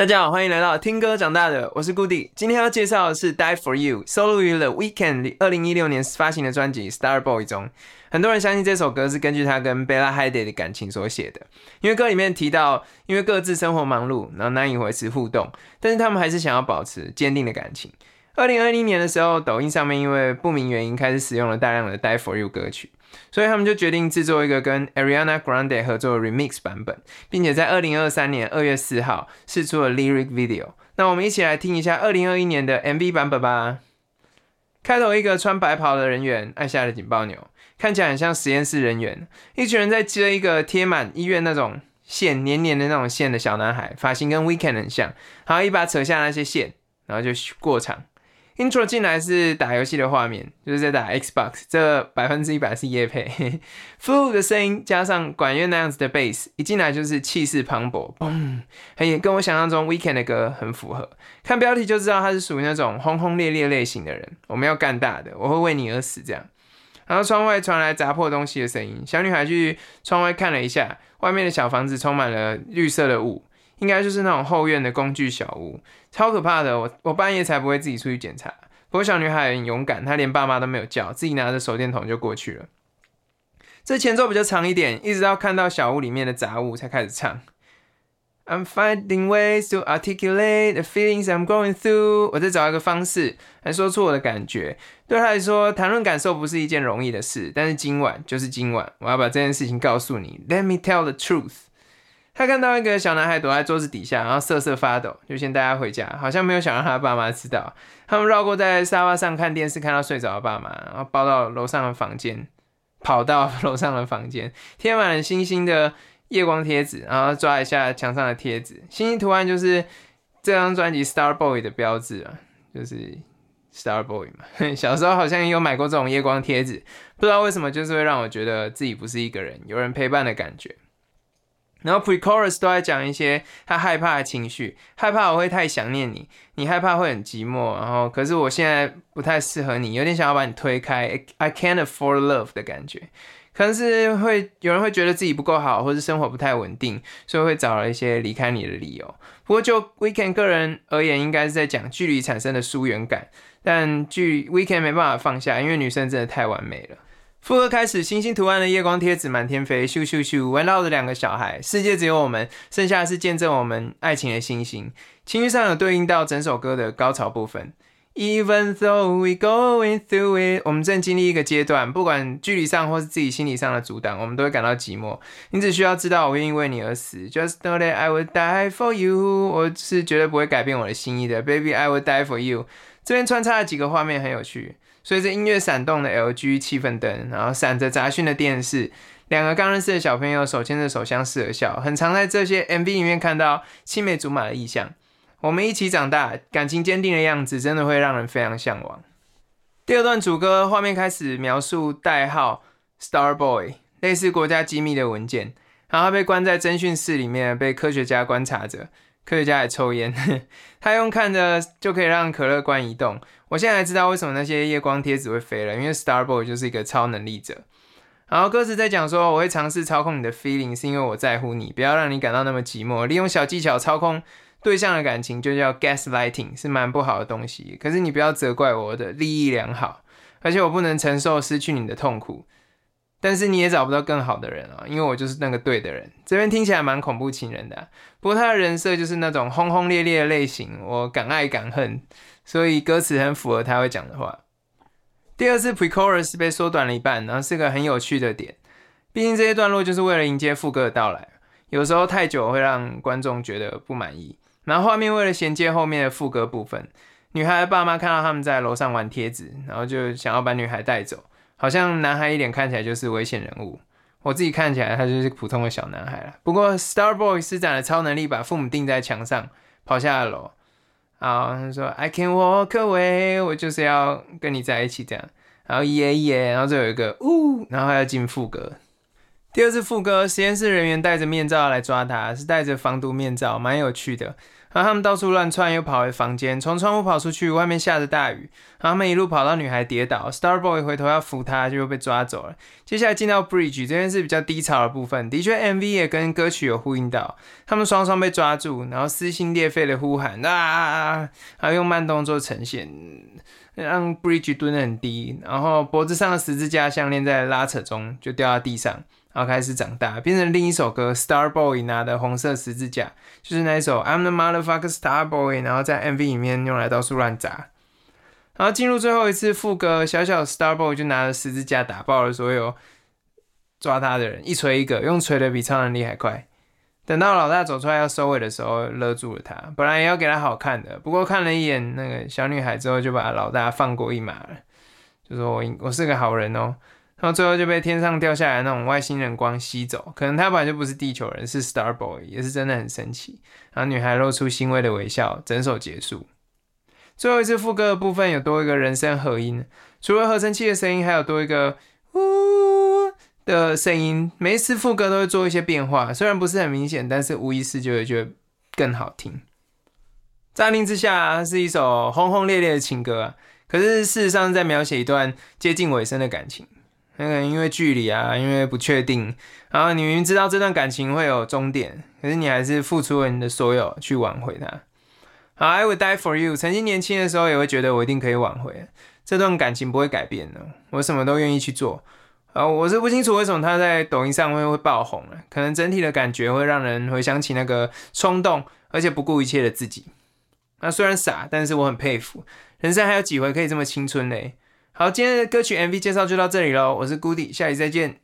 大家好，欢迎来到听歌长大的，我是顾弟。今天要介绍的是《Die for You》，收录于 The Weekend 二零一六年发行的专辑《Star Boy》中。很多人相信这首歌是根据他跟 Bella Hadid 的感情所写的，因为歌里面提到，因为各自生活忙碌，然后难以维持互动，但是他们还是想要保持坚定的感情。二零二零年的时候，抖音上面因为不明原因开始使用了大量的《Die for You》歌曲。所以他们就决定制作一个跟 Ariana Grande 合作的 remix 版本，并且在二零二三年二月四号试出了 lyric video。那我们一起来听一下二零二一年的 MV 版本吧。开头一个穿白袍的人员按下了警报钮，看起来很像实验室人员。一群人在接一个贴满医院那种线、黏黏的那种线的小男孩，发型跟 Weekend 很像，然后一把扯下那些线，然后就过场。Intro 进来是打游戏的画面，就是在打 Xbox，这百分之一百是夜配。Flu 的声音加上管乐那样子的 bass，一进来就是气势磅礴，嘣，很也跟我想象中 Weekend 的歌很符合。看标题就知道他是属于那种轰轰烈烈类型的人。我们要干大的，我会为你而死这样。然后窗外传来砸破东西的声音，小女孩去窗外看了一下，外面的小房子充满了绿色的雾。应该就是那种后院的工具小屋，超可怕的。我我半夜才不会自己出去检查。不过小女孩很勇敢，她连爸妈都没有叫，自己拿着手电筒就过去了。这前奏比较长一点，一直到看到小屋里面的杂物才开始唱。I'm finding ways to articulate the feelings I'm going through。我在找一个方式来说出我的感觉。对他来说，谈论感受不是一件容易的事。但是今晚就是今晚，我要把这件事情告诉你。Let me tell the truth。他看到一个小男孩躲在桌子底下，然后瑟瑟发抖，就先带他回家，好像没有想让他爸妈知道。他们绕过在沙发上看电视，看到睡着的爸妈，然后抱到楼上的房间，跑到楼上的房间，贴满了星星的夜光贴纸，然后抓一下墙上的贴纸，星星图案就是这张专辑《Star Boy》的标志啊，就是 Star Boy 嘛。小时候好像也有买过这种夜光贴纸，不知道为什么，就是会让我觉得自己不是一个人，有人陪伴的感觉。然后 pre-chorus 都在讲一些他害怕的情绪，害怕我会太想念你，你害怕会很寂寞，然后可是我现在不太适合你，有点想要把你推开，I can't afford love 的感觉，可能是会有人会觉得自己不够好，或是生活不太稳定，所以会找了一些离开你的理由。不过就 Weekend 个人而言，应该是在讲距离产生的疏远感，但距 Weekend 没办法放下，因为女生真的太完美了。副歌开始，星星图案的夜光贴纸满天飞，咻咻咻，玩闹的两个小孩，世界只有我们，剩下的是见证我们爱情的星星。情绪上有对应到整首歌的高潮部分。Even though we going through it，我们正经历一个阶段，不管距离上或是自己心理上的阻挡，我们都会感到寂寞。你只需要知道，我愿意为你而死。Just know that I will die for you，我是绝对不会改变我的心意的。Baby，I will die for you。这边穿插了几个画面，很有趣。随着音乐闪动的 LG 气氛灯，然后闪着杂讯的电视，两个刚认识的小朋友手牵着手相视而笑，很常在这些 MV 里面看到青梅竹马的意象。我们一起长大，感情坚定的样子，真的会让人非常向往。第二段主歌画面开始描述代号 Star Boy，类似国家机密的文件，然后被关在侦讯室里面，被科学家观察着。科学家也抽烟，他用看着就可以让可乐罐移动。我现在知道为什么那些夜光贴纸会飞了，因为 Star Boy 就是一个超能力者。然后歌词在讲说，我会尝试操控你的 feeling，是因为我在乎你，不要让你感到那么寂寞。利用小技巧操控对象的感情，就叫 gaslighting，是蛮不好的东西。可是你不要责怪我的利益良好，而且我不能承受失去你的痛苦。但是你也找不到更好的人啊，因为我就是那个对的人。这边听起来蛮恐怖情人的，不过他的人设就是那种轰轰烈烈的类型，我敢爱敢恨，所以歌词很符合他会讲的话。第二次 pre-chorus 被缩短了一半，然后是个很有趣的点，毕竟这些段落就是为了迎接副歌的到来，有时候太久会让观众觉得不满意。然后画面为了衔接后面的副歌部分，女孩的爸妈看到他们在楼上玩贴纸，然后就想要把女孩带走。好像男孩一脸看起来就是危险人物，我自己看起来他就是普通的小男孩了。不过 Star Boy 施展了超能力，把父母钉在墙上，跑下了楼。啊，他说 I can walk away，我就是要跟你在一起这样。然后耶耶，然后就有一个呜，然后要进副歌。第二次副歌，实验室人员戴着面罩来抓他，是戴着防毒面罩，蛮有趣的。然后他们到处乱窜，又跑回房间，从窗户跑出去，外面下着大雨。然后他们一路跑到女孩跌倒，Starboy 回头要扶她，就被抓走了。接下来进到 Bridge 这边是比较低潮的部分，的确 MV 也跟歌曲有呼应到。他们双双被抓住，然后撕心裂肺的呼喊啊，还用慢动作呈现，让 Bridge 蹲得很低，然后脖子上的十字架项链在拉扯中就掉到地上。然后开始长大，变成另一首歌《Star Boy》拿的红色十字架，就是那一首《I'm the Motherfucker Star Boy》，然后在 MV 里面用来到处乱砸。然后进入最后一次副歌，小小 Star Boy 就拿着十字架打爆了所有抓他的人，一锤一个，用锤的比超能力还快。等到老大走出来要收尾的时候，勒住了他。本来也要给他好看的，不过看了一眼那个小女孩之后，就把老大放过一马了，就说我我是个好人哦。然后最后就被天上掉下来那种外星人光吸走，可能他本来就不是地球人，是 Star Boy，也是真的很神奇。然后女孩露出欣慰的微笑，整首结束。最后一次副歌的部分有多一个人声合音，除了合成器的声音，还有多一个呜的声音。每一次副歌都会做一些变化，虽然不是很明显，但是无意识就会觉得更好听。乍听之下是一首轰轰烈烈的情歌，可是事实上在描写一段接近尾声的感情。那个因为距离啊，因为不确定，然后你明明知道这段感情会有终点，可是你还是付出了你的所有去挽回它。，I would die for you。曾经年轻的时候也会觉得我一定可以挽回这段感情，不会改变的。我什么都愿意去做。啊，我是不清楚为什么他在抖音上会会爆红了，可能整体的感觉会让人回想起那个冲动而且不顾一切的自己。那虽然傻，但是我很佩服，人生还有几回可以这么青春嘞？好，今天的歌曲 MV 介绍就到这里喽，我是 Goody，下期再见。